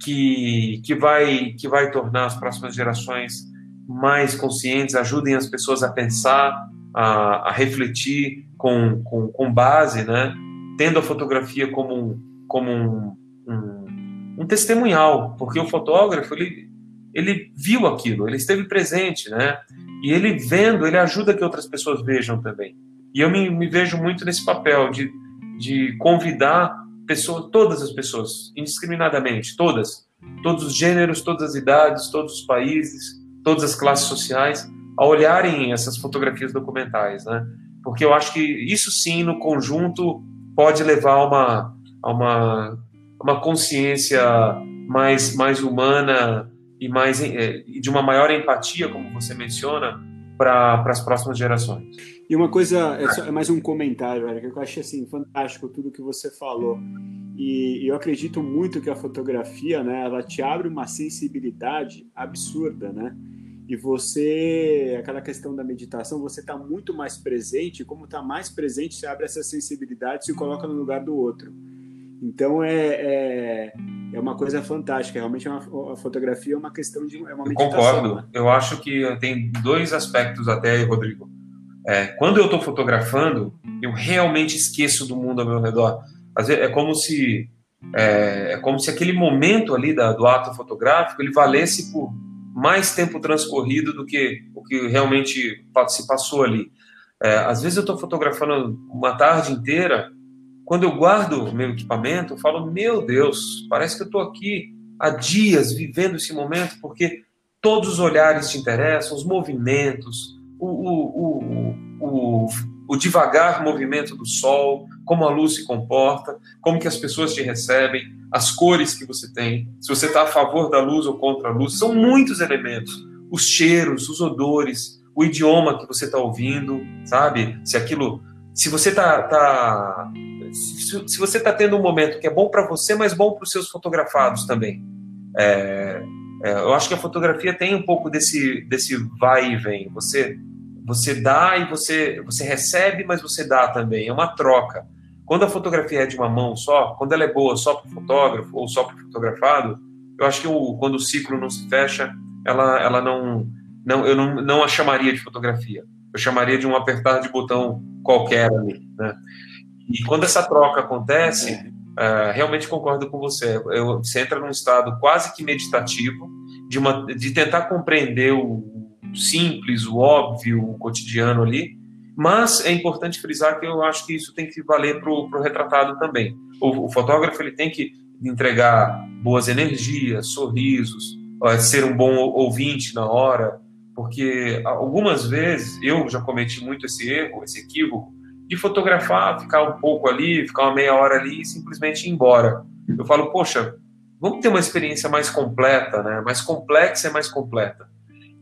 que, que, vai, que vai tornar as próximas gerações mais conscientes, ajudem as pessoas a pensar, a, a refletir com, com, com base, né? Tendo a fotografia como um, como um, um, um testemunhal, porque o fotógrafo ele, ele viu aquilo, ele esteve presente, né? E ele vendo, ele ajuda que outras pessoas vejam também. E eu me, me vejo muito nesse papel de, de convidar pessoas, todas as pessoas, indiscriminadamente, todas, todos os gêneros, todas as idades, todos os países, todas as classes sociais, a olharem essas fotografias documentais, né? porque eu acho que isso sim, no conjunto, pode levar a uma, a uma, uma consciência mais, mais humana e mais é, de uma maior empatia, como você menciona, para as próximas gerações. E uma coisa, é, só, é mais um comentário, Eric, eu achei assim, fantástico tudo que você falou. E eu acredito muito que a fotografia, né, ela te abre uma sensibilidade absurda, né? E você, aquela questão da meditação, você está muito mais presente, como está mais presente, você abre essa sensibilidade se coloca no lugar do outro. Então é, é, é uma coisa fantástica, realmente é uma, a fotografia é uma questão de é uma meditação. Eu concordo, né? eu acho que tem dois aspectos até, Rodrigo. É, quando eu estou fotografando, eu realmente esqueço do mundo ao meu redor. Às vezes, é como se é, é como se aquele momento ali da, do ato fotográfico ele valesse por mais tempo transcorrido do que o que realmente se passou ali. É, às vezes eu estou fotografando uma tarde inteira, quando eu guardo meu equipamento, eu falo, meu Deus, parece que eu estou aqui há dias vivendo esse momento, porque todos os olhares te interessam, os movimentos, o, o, o, o, o devagar movimento do sol, como a luz se comporta, como que as pessoas te recebem, as cores que você tem, se você está a favor da luz ou contra a luz, são muitos elementos. Os cheiros, os odores, o idioma que você está ouvindo, sabe? Se aquilo, se você está tá, se, se, você está tendo um momento que é bom para você, mas bom para os seus fotografados também. É, é, eu acho que a fotografia tem um pouco desse desse vai e vem. Você você dá e você você recebe, mas você dá também. É uma troca. Quando a fotografia é de uma mão só, quando ela é boa só para o fotógrafo ou só para o fotografado, eu acho que o, quando o ciclo não se fecha, ela, ela não, não eu não, não a chamaria de fotografia. eu chamaria de um apertar de botão qualquer ali, né? E quando essa troca acontece, uh, realmente concordo com você. Eu, você entra num estado quase que meditativo de, uma, de tentar compreender o simples, o óbvio, o cotidiano ali. Mas é importante frisar que eu acho que isso tem que valer para o retratado também. O, o, fotógrafo ele tem que entregar boas energias, sorrisos, ser um bom ouvinte na hora, porque algumas vezes eu já cometi muito esse erro, esse equívoco, de fotografar, ficar um pouco ali, ficar uma meia hora ali e simplesmente ir embora. Eu falo, poxa, vamos ter uma experiência mais completa, né? mais complexa e mais completa.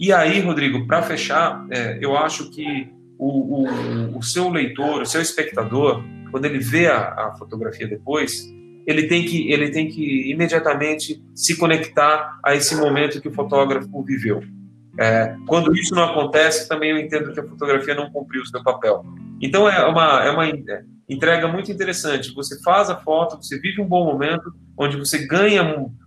E aí, Rodrigo, para fechar, é, eu acho que o, o, o, seu leitor, o seu espectador, quando ele vê a, a fotografia depois, ele tem que ele tem que imediatamente se conectar a esse momento que o fotógrafo viveu. É, quando isso não acontece, também eu entendo que a fotografia não cumpriu o seu papel. Então é uma, é uma entrega muito interessante. Você faz a foto, você vive um bom momento, onde você ganha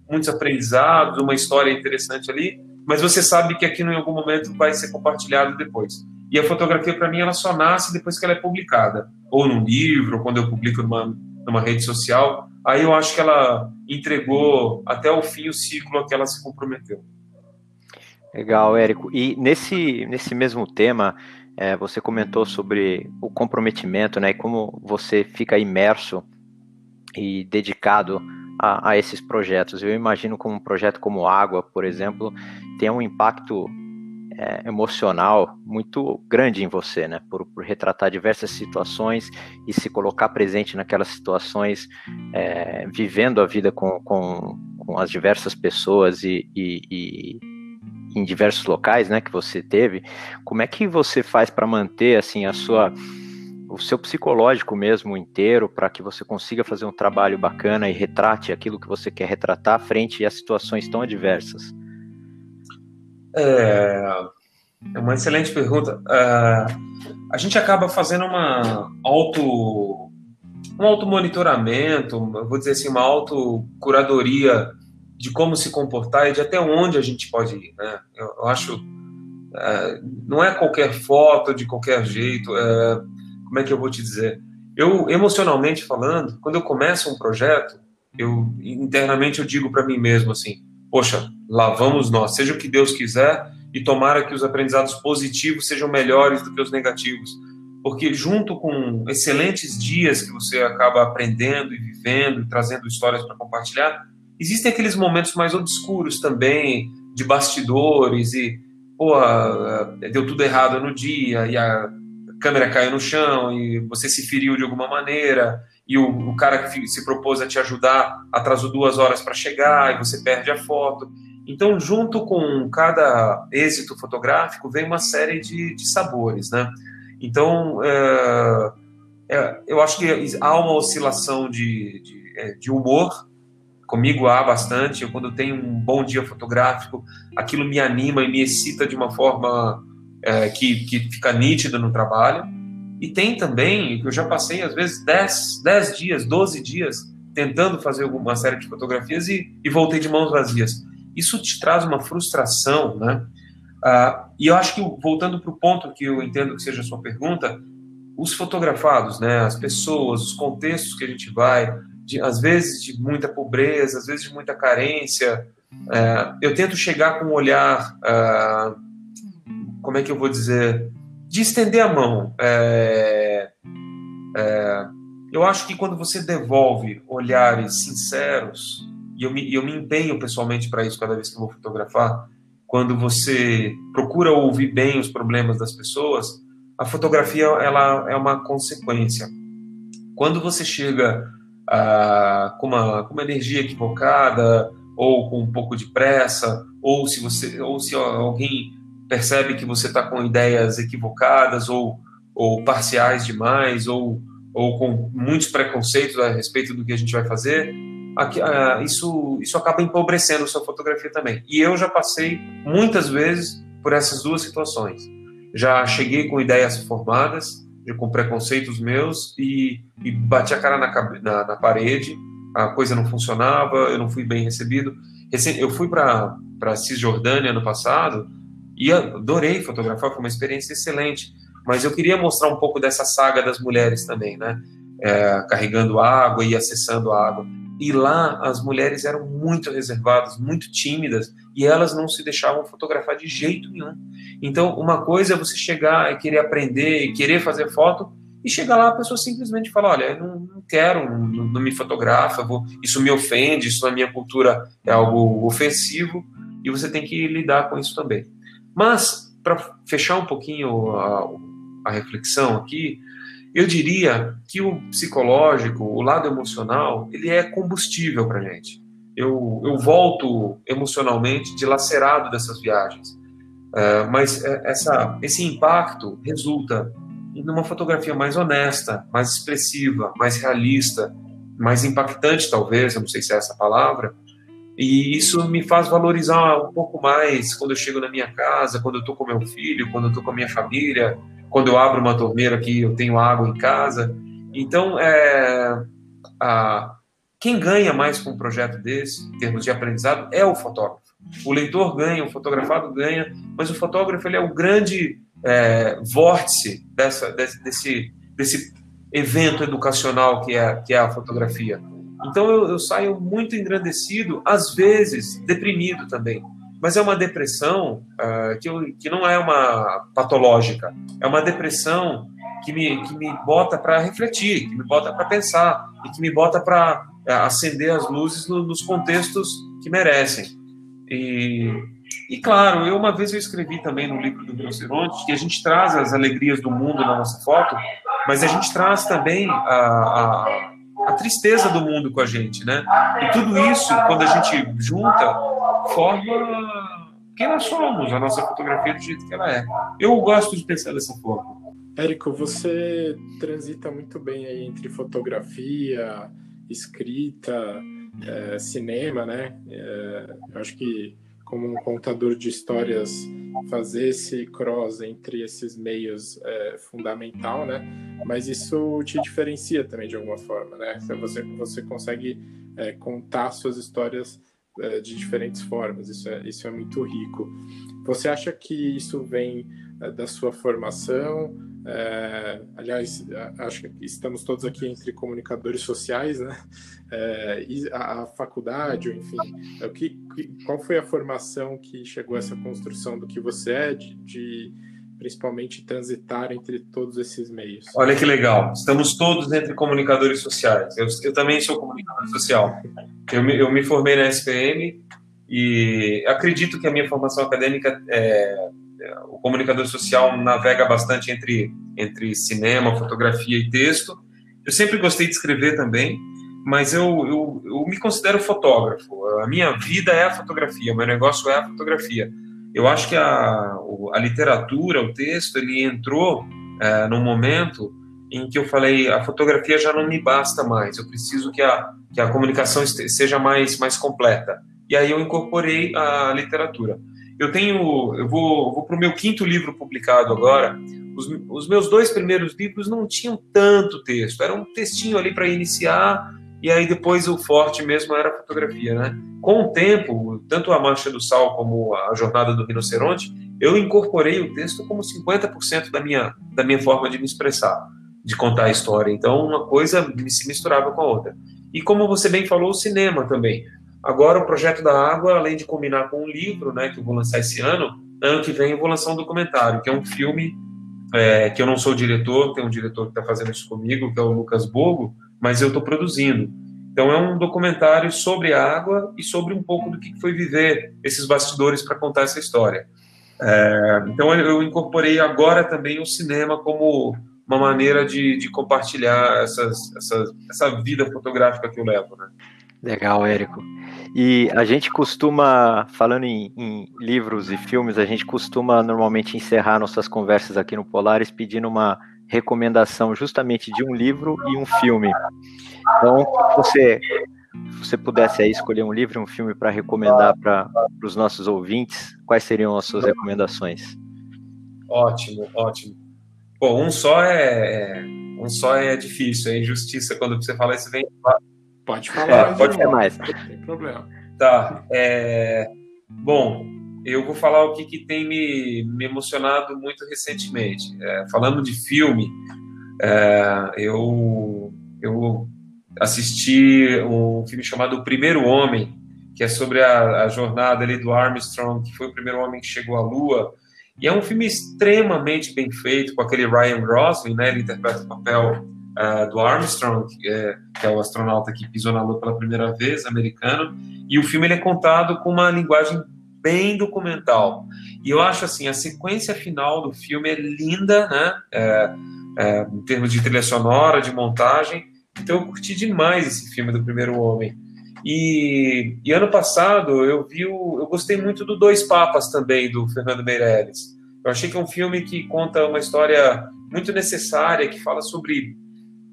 muitos aprendizados, uma história interessante ali, mas você sabe que aquilo em algum momento vai ser compartilhado depois. E a fotografia, para mim, ela só nasce depois que ela é publicada, ou num livro, ou quando eu publico numa, numa rede social. Aí eu acho que ela entregou até o fim o ciclo a que ela se comprometeu. Legal, Érico. E nesse, nesse mesmo tema, é, você comentou sobre o comprometimento, né? E como você fica imerso e dedicado a, a, esses projetos. Eu imagino que um projeto como Água, por exemplo, tem um impacto é, emocional muito grande em você, né? Por, por, retratar diversas situações e se colocar presente naquelas situações, é, vivendo a vida com, com, com, as diversas pessoas e, e, e em diversos locais, né, que você teve, como é que você faz para manter assim a sua o seu psicológico mesmo inteiro para que você consiga fazer um trabalho bacana e retrate aquilo que você quer retratar frente a situações tão adversas? É, é uma excelente pergunta. É, a gente acaba fazendo uma auto um auto monitoramento, vou dizer assim, uma auto curadoria de como se comportar e de até onde a gente pode ir. Né? Eu, eu acho. É, não é qualquer foto de qualquer jeito. É, como é que eu vou te dizer? Eu, emocionalmente falando, quando eu começo um projeto, eu internamente eu digo para mim mesmo assim: poxa, lá vamos nós, seja o que Deus quiser, e tomara que os aprendizados positivos sejam melhores do que os negativos. Porque, junto com excelentes dias que você acaba aprendendo e vivendo e trazendo histórias para compartilhar, Existem aqueles momentos mais obscuros também, de bastidores, e, pô, deu tudo errado no dia, e a câmera caiu no chão, e você se feriu de alguma maneira, e o, o cara que se propôs a te ajudar atrasou duas horas para chegar, e você perde a foto. Então, junto com cada êxito fotográfico, vem uma série de, de sabores, né? Então, é, é, eu acho que há uma oscilação de, de, é, de humor, comigo há bastante. Eu, quando tenho um bom dia fotográfico, aquilo me anima e me excita de uma forma é, que, que fica nítida no trabalho. E tem também, eu já passei às vezes 10, 10 dias, 12 dias tentando fazer uma série de fotografias e, e voltei de mãos vazias. Isso te traz uma frustração, né? Ah, e eu acho que, voltando para o ponto que eu entendo que seja a sua pergunta, os fotografados, né, as pessoas, os contextos que a gente vai, de, às vezes de muita pobreza, às vezes de muita carência. É, eu tento chegar com um olhar, é, como é que eu vou dizer, de estender a mão. É, é eu acho que quando você devolve olhares sinceros, e eu me, eu me empenho pessoalmente para isso cada vez que eu vou fotografar, quando você procura ouvir bem os problemas das pessoas, a fotografia ela é uma consequência. Quando você chega ah, com, uma, com uma energia equivocada ou com um pouco de pressa, ou se você ou se alguém percebe que você está com ideias equivocadas ou, ou parciais demais ou, ou com muitos preconceitos a respeito do que a gente vai fazer, aqui, ah, isso, isso acaba empobrecendo a sua fotografia também. E eu já passei muitas vezes por essas duas situações. Já cheguei com ideias formadas, com preconceitos meus e, e bati a cara na, na, na, parede, a coisa não funcionava, eu não fui bem recebido. Eu fui para Cisjordânia ano passado e adorei fotografar, foi uma experiência excelente. mas eu queria mostrar um pouco dessa saga das mulheres também, né? É, carregando água e acessando a água. E lá as mulheres eram muito reservadas, muito tímidas, e elas não se deixavam fotografar de jeito nenhum. Então, uma coisa é você chegar e querer aprender, e querer fazer foto, e chegar lá a pessoa simplesmente fala, olha, eu não, não quero, não, não, me fotografa, vou, isso me ofende, isso na minha cultura é algo ofensivo, e você tem que lidar com isso também. Mas, para fechar um pouquinho a, a reflexão aqui, eu diria que o psicológico, o lado emocional, ele é combustível para gente. Eu, eu volto emocionalmente dilacerado dessas viagens, uh, mas é, essa, esse impacto resulta numa fotografia mais honesta, mais expressiva, mais realista, mais impactante, talvez, eu não sei se é essa palavra, e isso me faz valorizar um pouco mais quando eu chego na minha casa, quando eu estou com meu filho, quando eu estou com a minha família, quando eu abro uma torneira que eu tenho água em casa. Então, é, a, quem ganha mais com um projeto desse, em termos de aprendizado, é o fotógrafo. O leitor ganha, o fotografado ganha, mas o fotógrafo ele é o grande é, vórtice dessa, desse, desse, desse evento educacional que é, que é a fotografia. Então eu, eu saio muito engrandecido, às vezes deprimido também, mas é uma depressão uh, que, eu, que não é uma patológica, é uma depressão que me, que me bota para refletir, que me bota para pensar e que me bota para uh, acender as luzes no, nos contextos que merecem. E, e claro, eu uma vez eu escrevi também no livro do Rinoceronte que a gente traz as alegrias do mundo na nossa foto, mas a gente traz também a, a, a tristeza do mundo com a gente, né? E tudo isso, quando a gente junta, forma quem nós somos, a nossa fotografia do jeito que ela é. Eu gosto de pensar dessa forma. Érico, você transita muito bem aí entre fotografia, escrita, é, cinema, né? É, eu acho que como um contador de histórias fazer esse cross entre esses meios é fundamental, né? Mas isso te diferencia também de alguma forma, né? Você você consegue é, contar suas histórias é, de diferentes formas. Isso é, isso é muito rico. Você acha que isso vem é, da sua formação? É, aliás, acho que estamos todos aqui entre comunicadores sociais, né? É, a, faculdade, enfim, é, o que, qual foi a formação que chegou a essa construção do que você é, de, de principalmente transitar entre todos esses meios. Olha que legal, estamos todos entre comunicadores sociais. Eu, eu também sou comunicador social. Eu me, eu me, formei na SPM e acredito que a minha formação acadêmica, é, o comunicador social navega bastante entre, entre cinema, fotografia e texto. Eu sempre gostei de escrever também, mas eu, eu, eu me considero fotógrafo. A minha vida é a fotografia, meu negócio é a fotografia eu acho que a, a literatura, o texto, ele entrou é, num momento em que eu falei, a fotografia já não me basta mais, eu preciso que a, que a comunicação seja mais, mais completa. E aí eu incorporei a literatura. Eu tenho, eu vou, vou para o meu quinto livro publicado agora. Os, os meus dois primeiros livros não tinham tanto texto, era um textinho ali para iniciar e aí depois o forte mesmo era a fotografia, né? Com o tempo, tanto a Mancha do Sal como a Jornada do Rinoceronte, eu incorporei o texto como 50% da minha, da minha forma de me expressar, de contar a história. Então, uma coisa se misturava com a outra. E como você bem falou, o cinema também. Agora, o Projeto da Água, além de combinar com um livro, né, que eu vou lançar esse ano, ano que vem eu vou lançar um documentário, que é um filme é, que eu não sou diretor, tem um diretor que está fazendo isso comigo, que é o Lucas Bogo, mas eu estou produzindo. Então é um documentário sobre água e sobre um pouco do que foi viver esses bastidores para contar essa história. É, então eu incorporei agora também o cinema como uma maneira de, de compartilhar essas, essas, essa vida fotográfica que eu levo, né? Legal, Érico. E a gente costuma, falando em, em, livros e filmes, a gente costuma normalmente encerrar nossas conversas aqui no Polares pedindo uma recomendação justamente de um livro e um filme. Então, se você, se você pudesse aí escolher um livro e um filme para recomendar para os nossos ouvintes, quais seriam as suas recomendações? Ótimo, ótimo. Bom, um só é, é um só é difícil, é injustiça quando você fala isso vem. Pode falar, é, pode ser mais. Não tem problema. Tá. É, bom, eu vou falar o que, que tem me, me emocionado muito recentemente. É, falando de filme, é, eu, eu assisti um filme chamado O Primeiro Homem, que é sobre a, a jornada ali do Armstrong, que foi o primeiro homem que chegou à Lua. E é um filme extremamente bem feito, com aquele Ryan Gosling, né? Ele interpreta o papel uh, do Armstrong, que é, que é, o astronauta que pisou na Lua pela primeira vez, americano. E o filme ele é contado com uma linguagem bem documental. E eu acho assim, a sequência final do filme é linda, né? É, é, em termos de trilha sonora, de montagem. Então eu curti demais esse filme do Primeiro Homem. E, e, ano passado eu vi o, eu gostei muito do Dois Papas também do Fernando Meirelles. Eu achei que é um filme que conta uma história muito necessária que fala sobre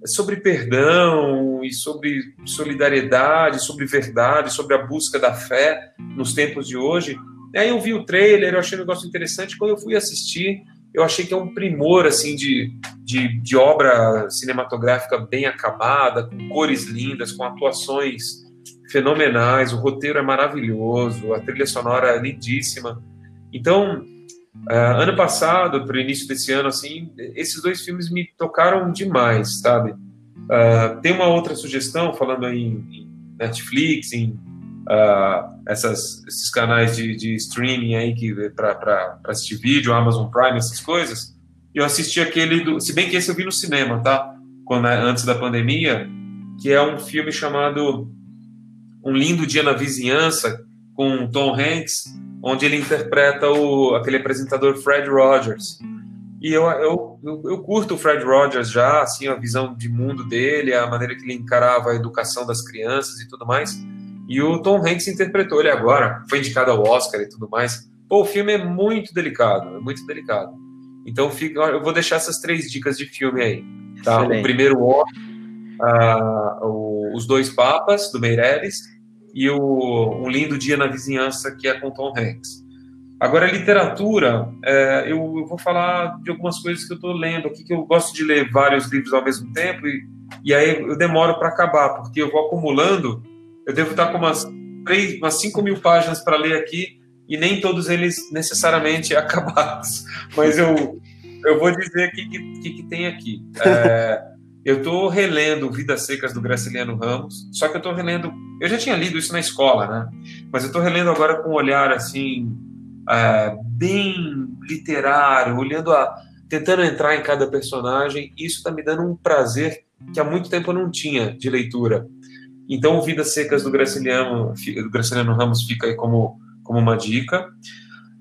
sobre perdão e sobre solidariedade, sobre verdade, sobre a busca da fé nos tempos de hoje. E aí eu vi o trailer, eu achei um negócio interessante. Quando eu fui assistir, eu achei que é um primor assim de, de, de obra cinematográfica bem acabada, com cores lindas, com atuações fenomenais, o roteiro é maravilhoso, a trilha sonora é lindíssima. Então, uh, ano passado, para o início desse ano, assim, esses dois filmes me tocaram demais, sabe? Uh, tem uma outra sugestão, falando em, em Netflix, em uh, essas, esses canais de, de streaming aí para assistir vídeo, Amazon Prime, essas coisas. Eu assisti aquele, do, se bem que esse eu vi no cinema, tá? Quando, antes da pandemia, que é um filme chamado um Lindo Dia na Vizinhança, com Tom Hanks, onde ele interpreta o, aquele apresentador Fred Rogers. E eu, eu, eu, eu, curto o Fred Rogers já, assim, a visão de mundo dele, a maneira que ele encarava a educação das crianças e tudo mais. E o Tom Hanks interpretou ele agora, foi indicado ao Oscar e tudo mais. Pô, o filme é muito delicado, é muito delicado. Então fica, eu vou deixar essas três dicas de filme aí. Tá? O primeiro uh, o, Os Dois Papas, do Meirelles, e o Um Lindo Dia na Vizinhança, que é com Tom Hanks. Agora, literatura, é, eu, eu, vou falar de algumas coisas que eu estou lendo aqui, que eu gosto de ler vários livros ao mesmo tempo, e, e aí eu demoro para acabar, porque eu vou acumulando, eu devo estar com umas, três, umas 5 mil páginas para ler aqui, e nem todos eles necessariamente acabados, mas eu, eu vou dizer o que, que, que, tem aqui. É, eu estou relendo Vidas Secas do Graciliano Ramos, só que eu estou relendo. Eu já tinha lido isso na escola, né? Mas eu estou relendo agora com um olhar assim, é, bem literário, olhando a. tentando entrar em cada personagem. E isso está me dando um prazer que há muito tempo eu não tinha de leitura. Então, Vidas Secas do Graciliano, do Graciliano Ramos fica aí como, como uma dica.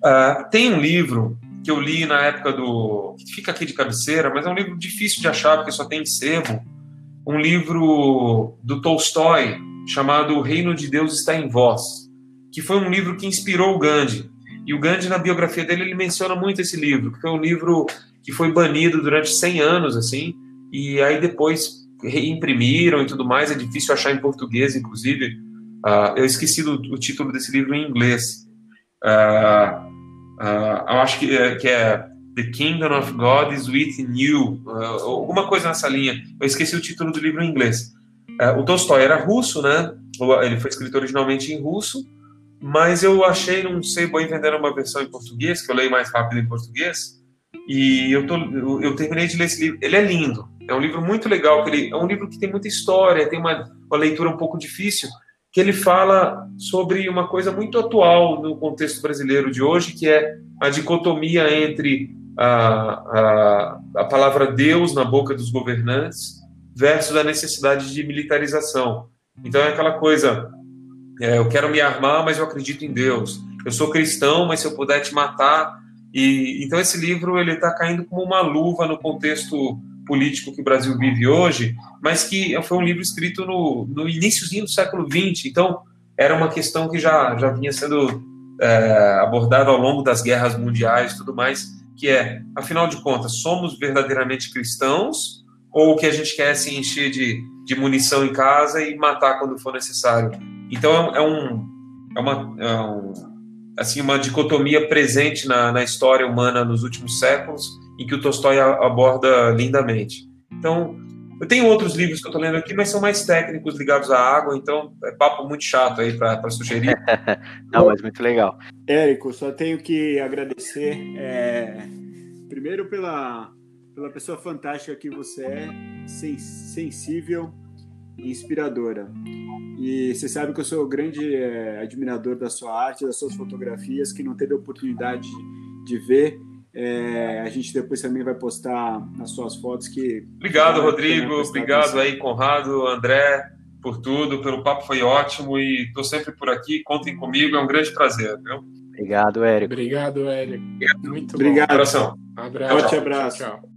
Uh, tem um livro que eu li na época do. que fica aqui de cabeceira, mas é um livro difícil de achar, porque só tem sebo. Um livro do Tolstói, chamado O Reino de Deus Está em Vós, que foi um livro que inspirou o Gandhi. E o Gandhi, na biografia dele, ele menciona muito esse livro, que foi um livro que foi banido durante 100 anos, assim, e aí depois reimprimiram e tudo mais. É difícil achar em português, inclusive. Uh, eu esqueci do, o título desse livro em inglês. Uh, Uh, eu acho que, é, que é The Kingdom of God is Within You, uh, alguma coisa nessa linha. Eu esqueci o título do livro em inglês. Uh, o Tolstói era russo, né? Ele foi escrito originalmente em russo, mas eu achei, não sei, bom vender uma versão em português, que eu leio mais rápido em português. E eu, tô, eu, eu terminei de ler esse livro. Ele é lindo. É um livro muito legal. Ele, é um livro que tem muita história, tem uma, uma leitura um pouco difícil, que ele fala sobre uma coisa muito atual no contexto brasileiro de hoje, que é a dicotomia entre a, a, a palavra Deus na boca dos governantes versus a necessidade de militarização. Então é aquela coisa, é, eu quero me armar, mas eu acredito em Deus. Eu sou cristão, mas se eu puder te matar. E então esse livro ele está caindo como uma luva no contexto político que o Brasil vive hoje, mas que foi um livro escrito no, no iníciozinho do século XX, então era uma questão que já, já vinha sendo é, abordada ao longo das guerras mundiais e tudo mais, que é, afinal de contas, somos verdadeiramente cristãos ou o que a gente quer é se encher de, de munição em casa e matar quando for necessário? Então é, é um, é uma, é um, assim, uma dicotomia presente na, na história humana nos últimos séculos, em que o Tolstói aborda lindamente. Então, Eu tenho outros livros que eu estou lendo aqui, mas são mais técnicos ligados à água, então é papo muito chato aí para sugerir. Não, mas muito legal. Érico, só tenho que agradecer, é, primeiro pela, pela pessoa fantástica que você é, sensível e inspiradora. E você sabe que eu sou grande é, admirador da sua arte, das suas fotografias, que não teve a oportunidade de ver. É, a gente depois também vai postar as suas fotos que. Obrigado, Rodrigo. Obrigado atenção. aí, Conrado, André, por tudo, pelo papo foi ótimo e estou sempre por aqui. Contem comigo, é um grande prazer, viu? Obrigado, Érico. Obrigado, Érico. Muito obrigado. Bom. Abração. Abraço. Forte abraço. Tchau, tchau.